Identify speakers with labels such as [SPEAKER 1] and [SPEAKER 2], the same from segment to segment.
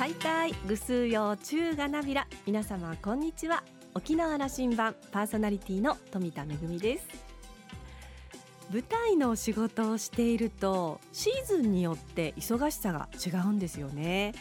[SPEAKER 1] はいたいぐすよ中がなびら。皆様こんにちは。沖縄羅針盤パーソナリティの富田恵です。舞台の仕事をしているとシーズンによって忙しさが違うんですよね。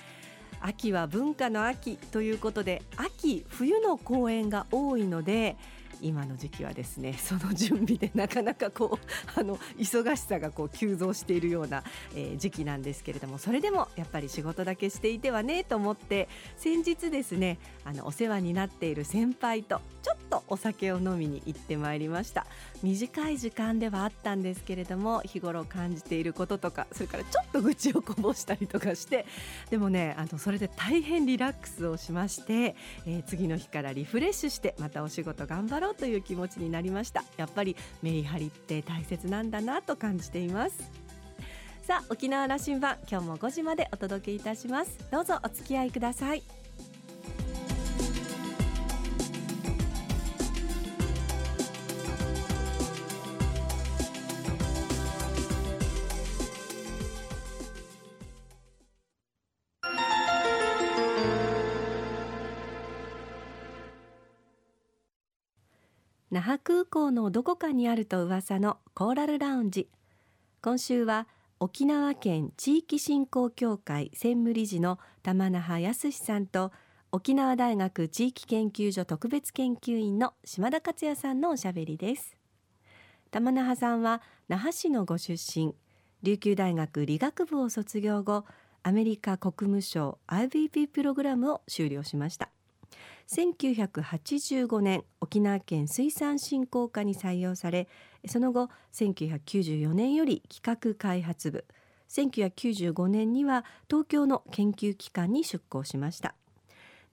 [SPEAKER 1] 秋は文化の秋ということで秋冬の公演が多いので今の時期はですね その準備でなかなかこうあの忙しさがこう急増しているような、えー、時期なんですけれどもそれでもやっぱり仕事だけしていてはねと思って先日ですねあのお世話になっている先輩とちょっとお酒を飲みに行ってまいりました。短い時間ではあったんですけれども日頃感じていることとかそれからちょっと愚痴をこぼしたりとかしてでもねあのそれで大変リラックスをしまして、えー、次の日からリフレッシュしてまたお仕事頑張ろうという気持ちになりました。やっぱりメリハリって大切なんだなと感じています。さあ沖縄羅針盤今日も5時までお届けいたします。どうぞお付き合いください。那覇空港のどこかにあると噂のコーラルラウンジ。今週は沖縄県地域振興協会専務理事の玉那覇康さんと沖縄大学地域研究所特別研究員の島田克也さんのおしゃべりです。玉那覇さんは那覇市のご出身。琉球大学理学部を卒業後アメリカ国務省 IVP プログラムを修了しました。1985年沖縄県水産振興課に採用されその後1994年より企画開発部1995年には東京の研究機関に出向しました。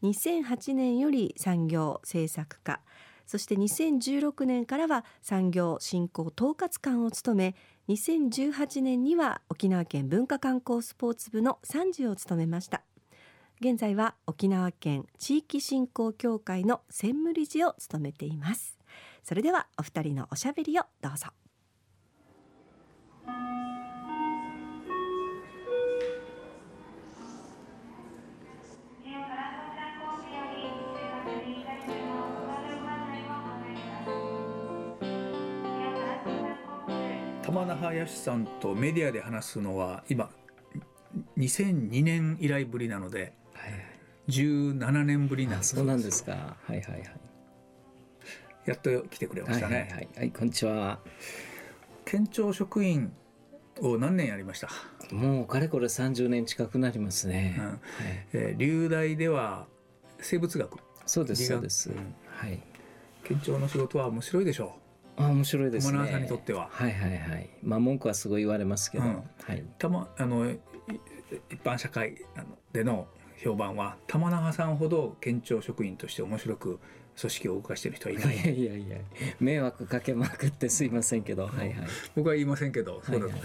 [SPEAKER 1] 2008年より産業政策課そして2016年からは産業振興統括官を務め2018年には沖縄県文化観光スポーツ部の参事を務めました。現在は沖縄県地域振興協会の専務理事を務めています。それではお二人のおしゃべりをどうぞ。
[SPEAKER 2] 玉那覇康さんとメディアで話すのは今2002年以来ぶりなので17年ぶりなん
[SPEAKER 3] そうなんですか。はいはいはい。
[SPEAKER 2] やっと来てくれましたね、
[SPEAKER 3] はい、はい、はい、こんにちは。
[SPEAKER 2] 県庁職員を何年やりました？
[SPEAKER 3] もうかれこれ30年近くなりますね、うん。はい。
[SPEAKER 2] えー、流大では生物学。
[SPEAKER 3] そうですそうです、うん、はい。
[SPEAKER 2] 県庁の仕事は面白いでしょ
[SPEAKER 3] う？あ面白いですね。
[SPEAKER 2] さんにとっては。
[SPEAKER 3] はいはいはい。まあ文句はすごい言われますけど、うん、
[SPEAKER 2] はい。たまあの一般社会での評判は玉永さんほど県庁職員として面白く組織を動かしている人はいない。
[SPEAKER 3] いやいやいや迷惑かけまくってすいませんけど、はいはい、
[SPEAKER 2] 僕は言いませんけど、そうだ、はいはい、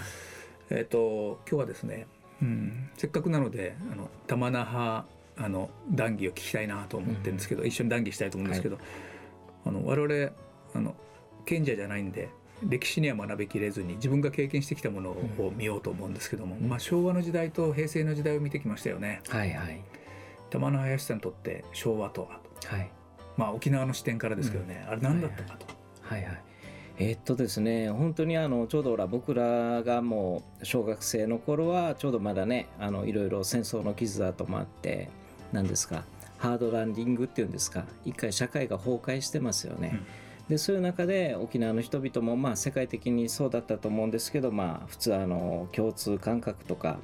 [SPEAKER 2] えっ、ー、と今日はですね、うん、せっかくなのであの玉那覇あの談義を聞きたいなと思ってるんですけど、うん、一緒に談義したいと思うんですけど、はい、あの我々あの賢者じゃないんで歴史には学びきれずに自分が経験してきたものを見ようと思うんですけども、うん、まあ、昭和の時代と平成の時代を見てきましたよね。
[SPEAKER 3] はいはい、
[SPEAKER 2] 玉野林さんにとって昭和とは、はい、まあ沖縄の視点からですけどね、うん、あれ何だったかと。
[SPEAKER 3] はいはい、えー、っとですね本当にあのちょうどら僕らがもう小学生の頃はちょうどまだねあのいろいろ戦争の傷跡もあって何ですかハードランディングっていうんですか一回社会が崩壊してますよね。うんでそういう中で沖縄の人々もまあ世界的にそうだったと思うんですけど、まあ、普通あの共通感覚とか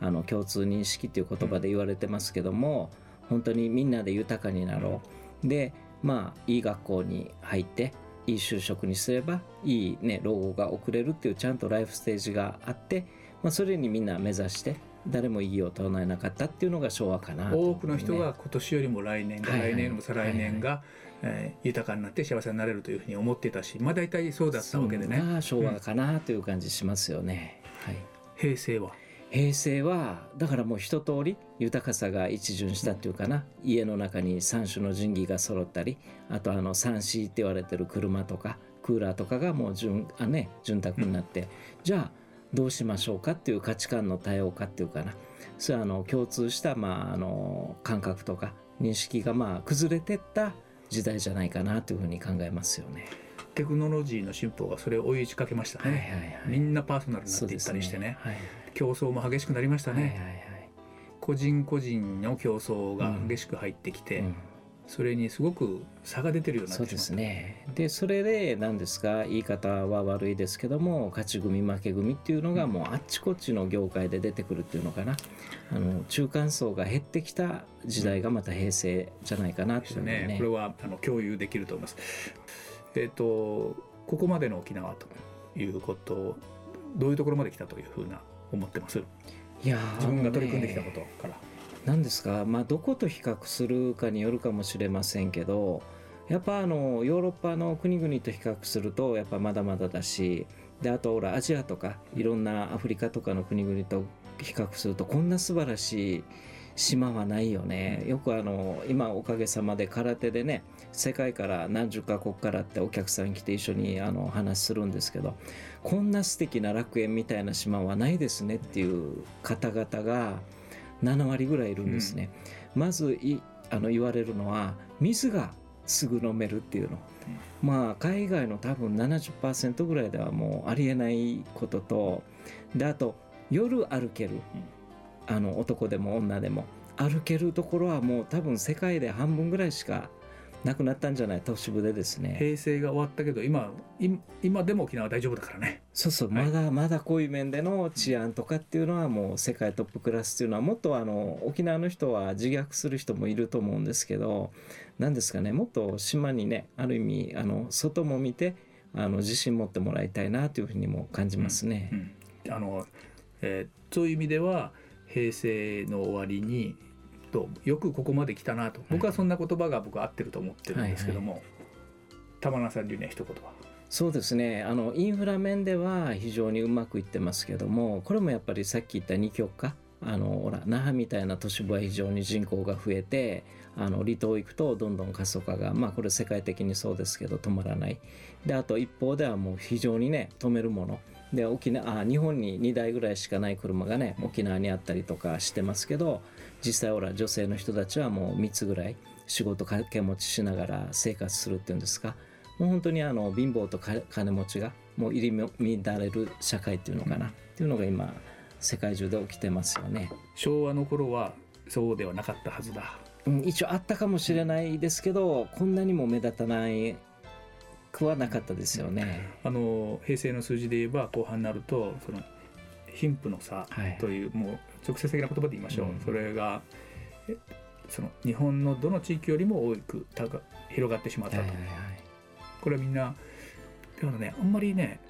[SPEAKER 3] あの共通認識っていう言葉で言われてますけども本当にみんなで豊かになろう。でまあいい学校に入っていい就職にすればいい、ね、老後が送れるっていうちゃんとライフステージがあって、まあ、それにみんな目指して誰も異議を唱えなかったっていうのが昭和かな、
[SPEAKER 2] ね、多くの人が今年よりも来年が、はいはい、来年よりも再来年が、えー、豊かになって幸せになれるというふうに思っていたしまあ大体そうだったわけでね。
[SPEAKER 3] 昭和かなという感じしますよね。
[SPEAKER 2] うん、はい、平成は？
[SPEAKER 3] 平成はだからもう一通り豊かさが一巡したっていうかな。家の中に三種の神器が揃ったりあとあの三 C って言われてる車とかクーラーとかがもう順あ、ね、潤沢になって、うん、じゃあどうしましょうかっていう価値観の多様化っていうかな。それはあの共通した、まあ、あの感覚とか認識がまあ崩れてった時代じゃないかなというふうに考えますよね。
[SPEAKER 2] テクノロジーの進歩がそれを追い打ちかけましたね、
[SPEAKER 3] はいはいはい。
[SPEAKER 2] みんなパーソナルになっていったりしてね。
[SPEAKER 3] はい
[SPEAKER 2] 競争も激しくなりましたね、
[SPEAKER 3] はいはいはい
[SPEAKER 2] 個人個人の競争が激しく入ってきて、
[SPEAKER 3] うん
[SPEAKER 2] それにすごく差が出てるようにな
[SPEAKER 3] そうですね。でそれで何ですか？言い方は悪いですけども勝ち組負け組っていうのがもうあっちこっちの業界で出てくるっていうのかな。あの中間層が減ってきた時代がまた平成じゃないかなというふうにね
[SPEAKER 2] ね。これはあの共有できると思います。えっ、とここまでの沖縄ということどういうところまで来たというふうな思ってます？
[SPEAKER 3] いやー
[SPEAKER 2] 自分が取り組んできたことから。
[SPEAKER 3] 何ですか、まあ、どこと比較するかによるかもしれませんけどやっぱあのヨーロッパの国々と比較するとやっぱまだまだだしであとほらアジアとかいろんなアフリカとかの国々と比較するとこんな素晴らしい島はないよね。よくあの今おかげさまで空手でね世界から何十カ国からってお客さん来て一緒にあの話するんですけどこんな素敵な楽園みたいな島はないですねっていう方々が7割ぐらいいるんですね。まずいあの言われるのは水がすぐ飲めるっていうの。まあ海外の多分70%ぐらいではもうありえないこととであと夜歩ける。あの男でも女でも。歩けるところはもう多分世界で半分ぐらいしかなくなったんじゃない？都市部でですね。
[SPEAKER 2] 平成が終わったけど今今今でも沖縄は大丈夫だからね。
[SPEAKER 3] そうそう、
[SPEAKER 2] はい
[SPEAKER 3] まだまだこういう面での治安とかっていうのはもう世界トップクラスっていうのはもっとあの沖縄の人は自虐する人もいると思うんですけど何ですかね？もっと島にねある意味あの外も見てあの自信持ってもらいたいなというふうにも感じますね。
[SPEAKER 2] うんあのえーそういう意味では平成の終わりにとよくここまで来たなと。僕はそんな言葉が僕は合ってると思ってるんですけども、玉名さん流には一言は。
[SPEAKER 3] そうですね。あのインフラ面では非常にうまくいってますけどもこれもやっぱりさっき言った二極化。あのほら那覇みたいな都市部は非常に人口が増えてあの離島行くとどんどん過疎化がまあこれ世界的にそうですけど止まらない。であと一方ではもう非常にね止めるもの。で沖縄あ日本に2台ぐらいしかない車がね沖縄にあったりとかしてますけど実際ほら女性の人たちはもう3つぐらい仕事掛け持ちしながら生活するっていうんですかもう本当にあの貧乏とか金持ちがもう入り乱れる社会っていうのかな、っていうのが今世界中で起きてますよね。
[SPEAKER 2] 昭和の頃はそうではなかったはずだ。
[SPEAKER 3] うん、一応あったかもしれないですけどこんなにも目立たないくはなかったですよね。
[SPEAKER 2] あの平成の数字で言えば後半になるとその貧富の差
[SPEAKER 3] はい
[SPEAKER 2] という、もう直接的な言葉で言いましょう、
[SPEAKER 3] うん。
[SPEAKER 2] それがえその日本のどの地域よりも多く高広がってしまったと、
[SPEAKER 3] はいはいはい。
[SPEAKER 2] これはみんなだからねあんまりね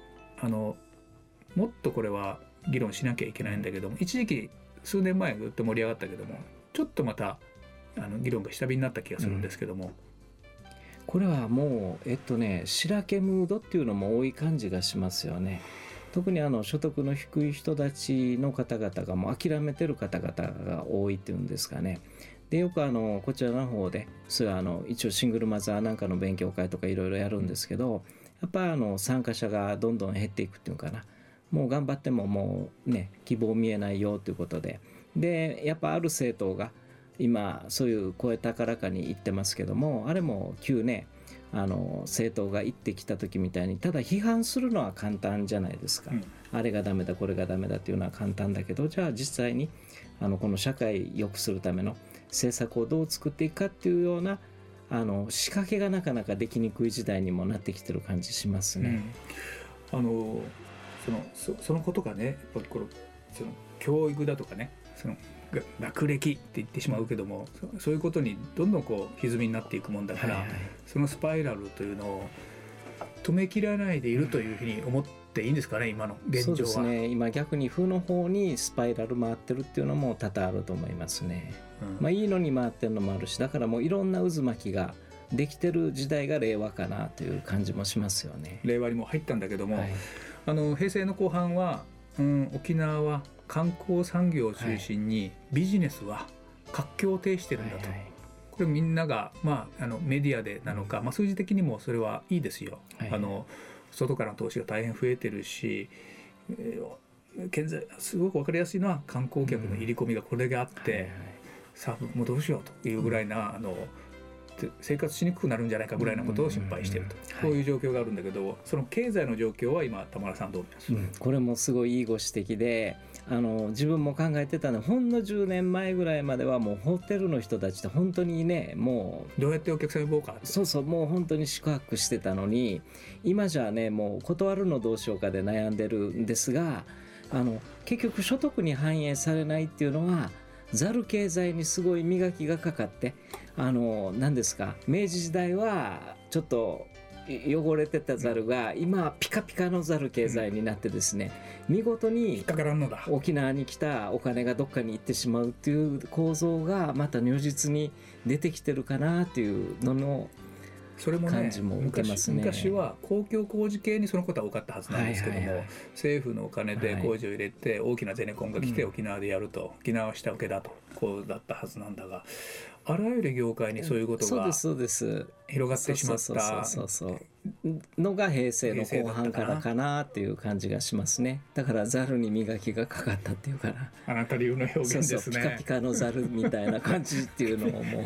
[SPEAKER 2] あのもっとこれは議論しなきゃいけないんだけども一時期数年前ぐっと盛り上がったけどもちょっとまたあの議論が下火になった気がするんですけども、
[SPEAKER 3] これはもうえっとね白けムードっていうのも多い感じがしますよね。特にあの所得の低い人たちの方々がもう諦めてる方々が多いっていうんですかね。でよくあのこちらの方でそれはあの一応シングルマザーなんかの勉強会とかいろいろやるんですけどやっぱあの参加者がどんどん減っていくっていうかなもう頑張ってももうね希望見えないよということででやっぱある政党が今そういう声高らかに言ってますけどもあれも旧ねあの政党が言ってきた時みたいにただ批判するのは簡単じゃないですか、
[SPEAKER 2] うん。
[SPEAKER 3] あれがダメだこれがダメだっていうのは簡単だけどじゃあ実際にあのこの社会良くするための政策をどう作っていくかっていうようなあの仕掛けがなかなかできにくい時代にもなってきてる感じしますね。
[SPEAKER 2] うん。あのそのそそのことがねやっぱこのその教育だとかねそのが学歴って言ってしまうけどもそそういうことにどんどんこう歪みになっていくもんだから、
[SPEAKER 3] はいはい
[SPEAKER 2] そのスパイラルというのを止めきらないでいるというふうに思っていいんですかね今の現
[SPEAKER 3] そう
[SPEAKER 2] 状は。
[SPEAKER 3] ですね今逆に負の方にスパイラル回ってるっていうのも多々あると思いますね。
[SPEAKER 2] うん
[SPEAKER 3] まあ、いいのに回ってるのもあるしだからもういろんな渦巻きができてる時代が令和かなという感じもしますよね。
[SPEAKER 2] 令和にも入ったんだけども、
[SPEAKER 3] はい
[SPEAKER 2] あの平成の後半は、うん、沖縄は観光産業を中心にビジネスは活況を呈してるんだと、
[SPEAKER 3] はい
[SPEAKER 2] これみんなが、まあ、あのメディアでなのか、まあ、数字的にもそれはいいですよ。
[SPEAKER 3] はい。
[SPEAKER 2] あの外からの投資が大変増えてるし、えー現在すごく分かりやすいのは観光客の入り込みがこれがあって、
[SPEAKER 3] はいはい
[SPEAKER 2] さあもうどうしようというぐらいな、あので生活しにくくなるんじゃないかぐらいなことを心配していると、こういう状況があるんだけど、その経済の状況は今田村さんどう見ます、
[SPEAKER 3] うん。これもすごいいいご指摘であの自分も考えてたのはほんの10年前ぐらいまではもうホテルの人たちって本当にねも
[SPEAKER 2] どうやってお客さん呼ぼうか
[SPEAKER 3] うそうそうもう本当に宿泊してたのに今じゃねもう断るのどうしようかで悩んでるんですがあの結局所得に反映されないっていうのはザル経済にすごい磨きがかかってあの何ですか明治時代はちょっと汚れてたザルが今はピカピカのザル経済になってですね見事に沖縄に来たお金がどっかに行ってしまうっていう構造がまた如実に出てきてるかなっていうのの
[SPEAKER 2] それもね
[SPEAKER 3] 感じもね。
[SPEAKER 2] 昔昔は公共工事系にそのことは多かったはずなんですけども、政府のお金で工事を入れて大きなゼネコンが来て
[SPEAKER 3] うん。
[SPEAKER 2] 沖縄でやると、沖縄は下請けだとこうだったはずなんだがあらゆる業界にそういうことが
[SPEAKER 3] そうですそうです。
[SPEAKER 2] 広がってしまっ
[SPEAKER 3] そう
[SPEAKER 2] た
[SPEAKER 3] そうそうそう。のが平成の後半からかなっていう感じがしますね。だからザルに磨きがかかったっていうかな
[SPEAKER 2] あなた流の表現
[SPEAKER 3] そう
[SPEAKER 2] です
[SPEAKER 3] そうピカ
[SPEAKER 2] ね
[SPEAKER 3] ピカのザルみたいな感じっていうのをもう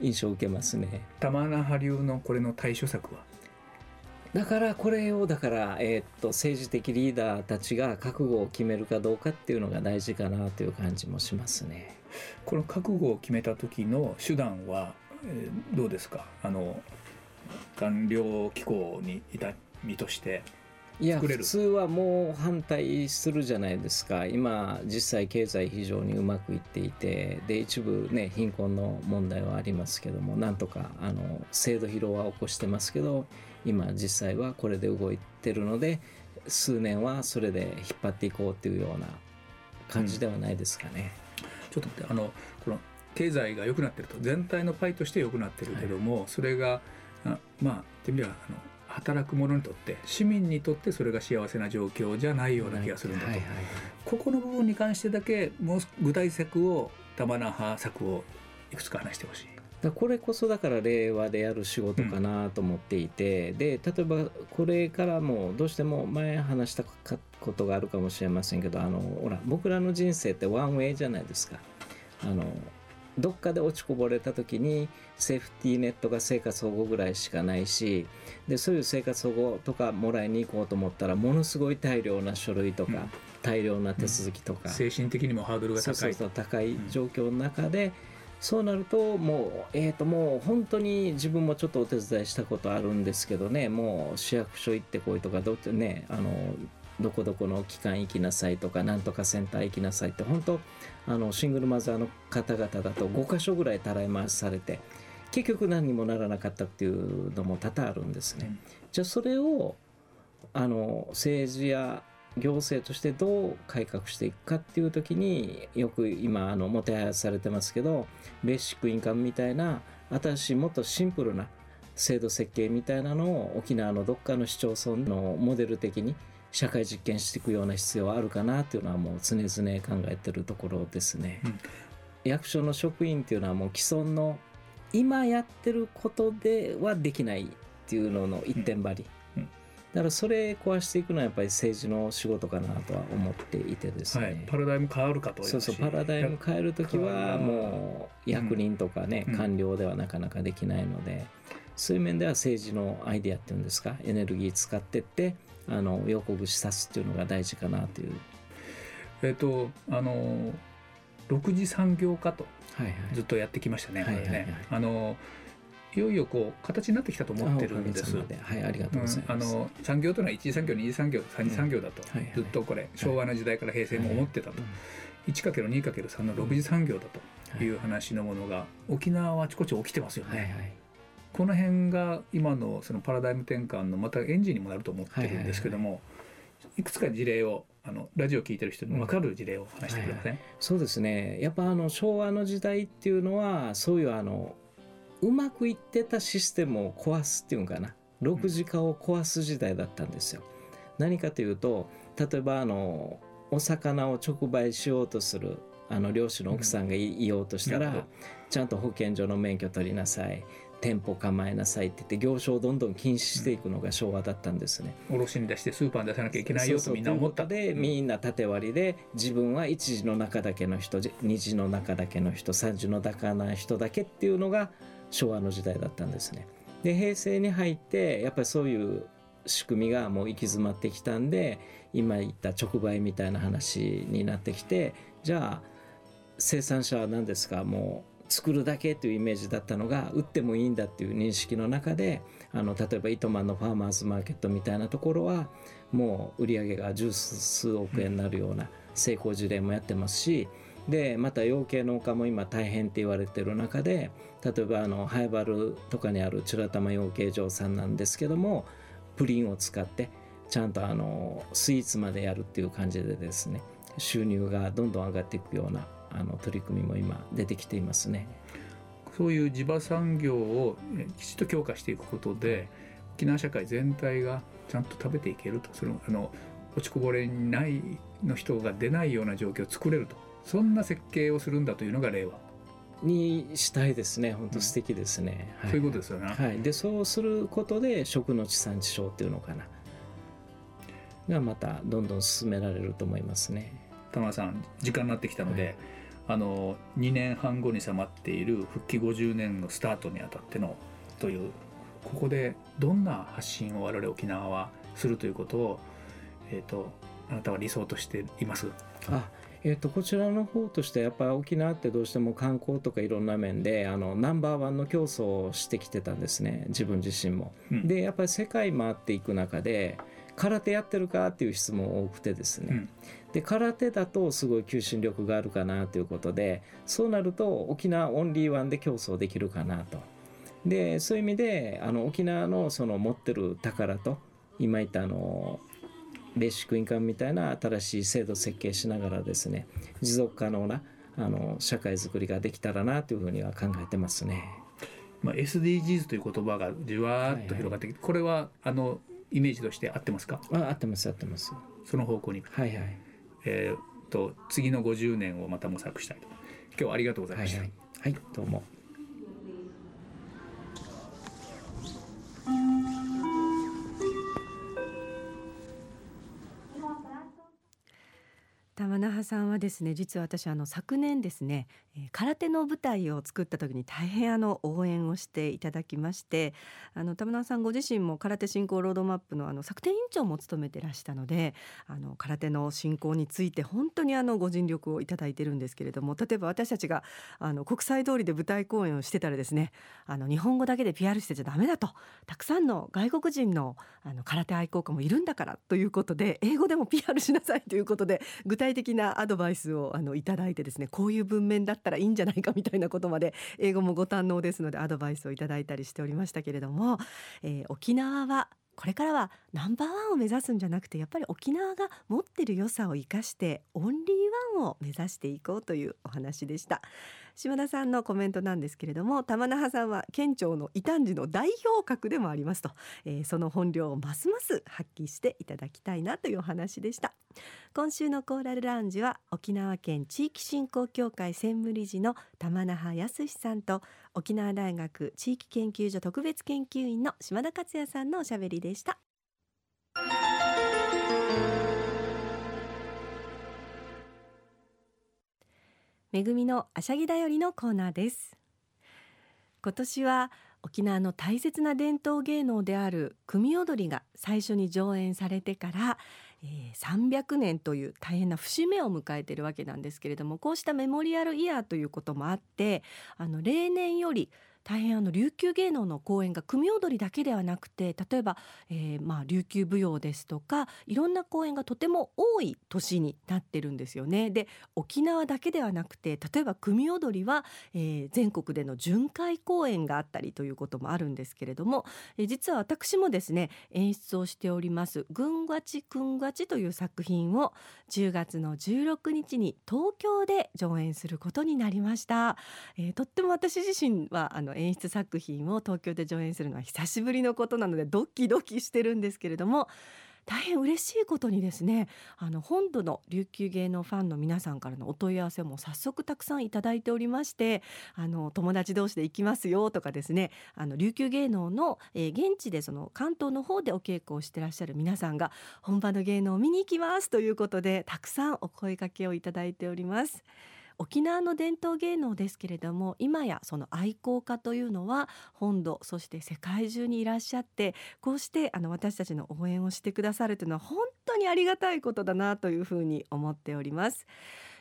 [SPEAKER 3] 印象を受けますね。
[SPEAKER 2] 玉那覇流のこれの対処策は？
[SPEAKER 3] だからこれをだから、えーっと政治的リーダーたちが覚悟を決めるかどうかっていうのが大事かなという感じもしますね。
[SPEAKER 2] この覚悟を決めた時の手段は、えーどうですか？あの官僚機構にいた身として
[SPEAKER 3] いや
[SPEAKER 2] 作れる。
[SPEAKER 3] 普通はもう反対するじゃないですか。今実際経済非常にうまくいっていてで一部ね貧困の問題はありますけどもなんとかあの制度疲労は起こしてますけど今実際はこれで動いてるので数年はそれで引っ張っていこうっていうような感じではないですかね。
[SPEAKER 2] ちょっと待ってあのこの経済が良くなってると全体のパイとして良くなってるけども、それがあまあ言ってみればあの働く者にとって市民にとってそれが幸せな状況じゃないような気がするんだと、
[SPEAKER 3] はいはい
[SPEAKER 2] ここの部分に関してだけもう具体策を玉那覇策をいくつか話してほしい。
[SPEAKER 3] これこそだから令和でやる仕事かなと思っていて、で例えばこれからもどうしても前話したかことがあるかもしれませんけどあのほら僕らの人生ってワンウェイじゃないですか。あのどっかで落ちこぼれた時にセーフティーネットが生活保護ぐらいしかないしでそういう生活保護とかもらいに行こうと思ったらものすごい大量な書類とか、
[SPEAKER 2] うん。
[SPEAKER 3] 大量な手続きとか、
[SPEAKER 2] 精神的にもハードルが高い
[SPEAKER 3] そうそう高い状況の中で、そうなるともうえー、ともう本当に自分もちょっとお手伝いしたことあるんですけどねもう市役所行ってこいとかどうってねあのどこどこの機関行きなさいとかなんとかセンター行きなさいって本当あのシングルマザーの方々だと5箇所ぐらいたらい回しされて結局何にもならなかったっていうのも多々あるんですね。
[SPEAKER 2] うん
[SPEAKER 3] じゃあそれをあの政治や行政としてどう改革していくかっていう時によく今あのもてはやされてますけどベーシックインカムみたいな新しいもっとシンプルな制度設計みたいなのを沖縄のどっかの市町村のモデル的に社会実験していくような必要はあるかなっていうのはもう常々考えてるところですね。
[SPEAKER 2] うん
[SPEAKER 3] 役所の職員っていうのはもう既存の今やってることではできないっていうのの一点張り、
[SPEAKER 2] うんうん
[SPEAKER 3] だからそれ壊していくのはやっぱり政治の仕事かなとは思っていてですね、
[SPEAKER 2] はい、パラダイム変わるかと
[SPEAKER 3] そうそうパラダイム変える時はもう役人とかね、
[SPEAKER 2] うん。
[SPEAKER 3] 官僚ではなかなかできないので、そういう面では政治のアイデアっていうんですかエネルギー使ってってあの横串刺すっていうのが大事かなという、
[SPEAKER 2] えっ、とあの6次産業化と
[SPEAKER 3] はいはい、
[SPEAKER 2] ずっとやってきましたね。
[SPEAKER 3] はいはいはい。
[SPEAKER 2] これね。あのいよいよこう形になってきたと思ってるんです。
[SPEAKER 3] ではいありがとうございます、
[SPEAKER 2] うんあの産業というのは一次産業二次産業三次産業だと、
[SPEAKER 3] はい。はい
[SPEAKER 2] ずっとこれ昭和の時代から平成も思ってたと、1×2×3 の6次産業だとい。う話のものが沖縄はあちこち起きてますよね。
[SPEAKER 3] はいはい。
[SPEAKER 2] この辺が今のそのパラダイム転換のまたエンジンにもなると思ってるんですけども、いくつか事例をあのラジオを聞いてる人にも分かる事例を話してくれません、
[SPEAKER 3] そうですね。やっぱあの昭和の時代っていうのはそういうあのうまくいってたシステムを壊すっていうんかな。6次化を壊す時代だったんですよ。何かというと例えばあのお魚を直売しようとするあの漁師の奥さんがい言おうとしたら、ちゃんと保健所の免許取りなさい。店舗構えなさいって言って業種をどんどん禁止していくのが昭和だったんですね。
[SPEAKER 2] 卸に出してスーパーに出さなきゃいけないよとみんな思った。
[SPEAKER 3] で、みんな縦割りで自分は1時の中だけの人2時の中だけの人3時の中の人だけっていうのが昭和の時代だったんですね。で平成に入ってやっぱりそういう仕組みがもう行き詰まってきたんで今言った直売みたいな話になってきてじゃあ生産者は何ですか？もう作るだけというイメージだったのが売ってもいいんだっていう認識の中であの例えば糸満のファーマーズマーケットみたいなところはもう売り上げが十数億円になるような成功事例もやってますしでまた養鶏農家も今大変って言われてる中で例えばあのハイバルとかにある白玉養鶏場さんなんですけどもプリンを使ってちゃんとあのスイーツまでやるっていう感じでですね収入がどんどん上がっていくようなあの取り組みも今出てきていますね。
[SPEAKER 2] そういう地場産業をきちっと強化していくことで沖縄社会全体がちゃんと食べていけるとそのあの落ちこぼれないの人が出ないような状況を作れるとそんな設計をするんだというのが令和。
[SPEAKER 3] にしたいですね。本当素敵ですね、
[SPEAKER 2] うんはい、そういうことですよね、
[SPEAKER 3] はい、でそうすることで食の地産地消っていうのかな。がまたどんどん進められると思いますね。
[SPEAKER 2] 田村さん時間になってきたので、はい。あの2年半後に迫っている復帰50年のスタートにあたってのというここでどんな発信を我々沖縄はするということを、えーと、あなたは理想としています
[SPEAKER 3] あえーと、こちらの方としてやっぱ沖縄ってどうしても観光とかいろんな面であのナンバーワンの競争をしてきてたんですね自分自身も。うん、でやっぱり世界回っていく中で空手やってるかっていう質問多くてですね、うん、で空手だとすごい求心力があるかなということでそうなると沖縄オンリーワンで競争できるかなと。でそういう意味であの沖縄のその持ってる宝と今言ったあのベーシックインカムみたいな新しい制度設計しながらですね持続可能なあの社会づくりができたらなというふうには考えてますね。
[SPEAKER 2] まあ、SDGs という言葉がじわっと広がってきて、はい。はい、これはあのイメージとして合ってますか？
[SPEAKER 3] あ合ってます合ってます。
[SPEAKER 2] その方向に。
[SPEAKER 3] はいはい。
[SPEAKER 2] えー、と次の50年をまた模索したいと。今日はありがとうございました。はい、
[SPEAKER 3] はい。はい、どうも
[SPEAKER 1] 玉那覇さんはですね実は私あの昨年ですね、え、空手の舞台を作った時に大変あの応援をしていただきましてあの玉那覇さんご自身も空手振興ロードマップのあの策定委員長も務めてらしたのであの空手の振興について本当にあのご尽力をいただいてるんですけれども例えば私たちがあの国際通りで舞台公演をしてたらですねあの日本語だけで PR してちゃダメだとたくさんの外国人のあの空手愛好家もいるんだからということで英語でも PR しなさいということで具体体的なアドバイスをあのいただいてですねこういう文面だったらいいんじゃないかみたいなことまで英語もご堪能ですのでアドバイスをいただいたりしておりましたけれども、えー、沖縄はこれからはナンバーワンを目指すんじゃなくてやっぱり沖縄が持ってる良さを生かしてオンリーワンを目指していこうというお話でした。島田さんのコメントなんですけれども玉那覇さんは県庁の異端児の代表格でもありますと、えー、その本領をますます発揮していただきたいなというお話でした。今週のコーラルラウンジは沖縄県地域振興協会専務理事の玉那覇康さんと沖縄大学地域研究所特別研究員の島田克也さんのおしゃべりでした。恵みのあしゃぎだよりのコーナーです。今年は沖縄の大切な伝統芸能である組踊りが最初に上演されてから、え、300年という大変な節目を迎えているわけなんですけれどもこうしたメモリアルイヤーということもあってあの例年より大変あの琉球芸能の公演が組踊りだけではなくて例えば、えー、まあ琉球舞踊ですとかいろんな公演がとても多い年になってるんですよね。で沖縄だけではなくて例えば組踊りは、えー、全国での巡回公演があったりということもあるんですけれども、えー、実は私もですね演出をしております「ぐんがちくんがち」という作品を10月の16日に東京で上演することになりました。えー、とっても私自身はあの演出作品を東京で上演するのは久しぶりのことなのでドキドキしてるんですけれども大変嬉しいことにですねあの本土の琉球芸能ファンの皆さんからのお問い合わせも早速たくさんいただいておりましてあの友達同士で行きますよとかですねあの琉球芸能の、えー、現地でその関東の方でお稽古をしてらっしゃる皆さんが本場の芸能を見に行きますということでたくさんお声掛けをいただいております。沖縄の伝統芸能ですけれども今やその愛好家というのは本土そして世界中にいらっしゃってこうしてあの私たちの応援をしてくださるというのは本当にありがたいことだなというふうに思っております。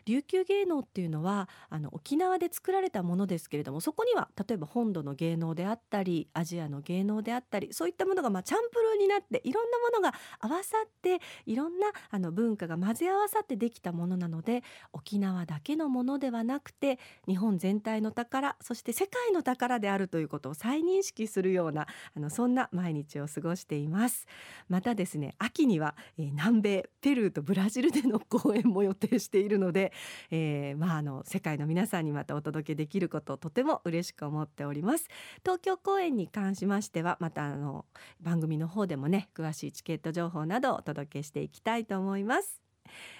[SPEAKER 1] 琉球芸能っていうのはあの沖縄で作られたものですけれどもそこには例えば本土の芸能であったりアジアの芸能であったりそういったものがまあチャンプルーになっていろんなものが合わさっていろんなあの文化が混ぜ合わさってできたものなので沖縄だけのものではなくて日本全体の宝そして世界の宝であるということを再認識するようなあのそんな毎日を過ごしていますまたですね秋には、えー、南米ペルーとブラジルでの公演も予定しているのでえー、まああの世界の皆さんにまたお届けできることをとても嬉しく思っております。東京公演に関しましてはまたあの番組の方でもね詳しいチケット情報などをお届けしていきたいと思います。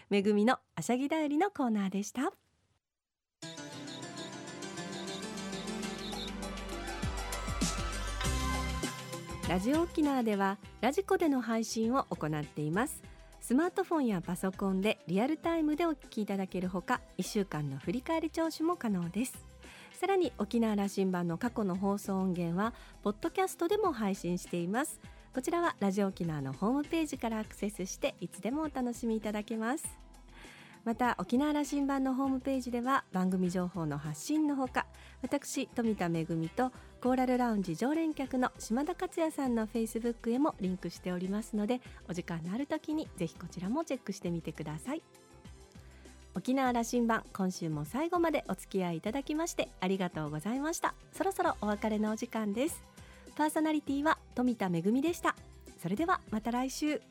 [SPEAKER 1] めぐみのあしゃぎだよりのコーナーでした。ラジオ沖縄ではラジコでの配信を行っています。スマートフォンやパソコンでリアルタイムでお聞きいただけるほか1週間の振り返り聴取も可能です。さらに沖縄羅針盤の過去の放送音源はポッドキャストでも配信しています。こちらはラジオ沖縄のホームページからアクセスしていつでもお楽しみいただけます。また沖縄羅針盤のホームページでは番組情報の発信のほか私富田恵とコーラルラウンジ常連客の島田克也さんのフェイスブックへもリンクしておりますのでお時間のある時にぜひこちらもチェックしてみてください。沖縄羅針盤今週も最後までお付き合いいただきましてありがとうございました。そろそろお別れのお時間です。パーソナリティは富田恵でした。それではまた来週。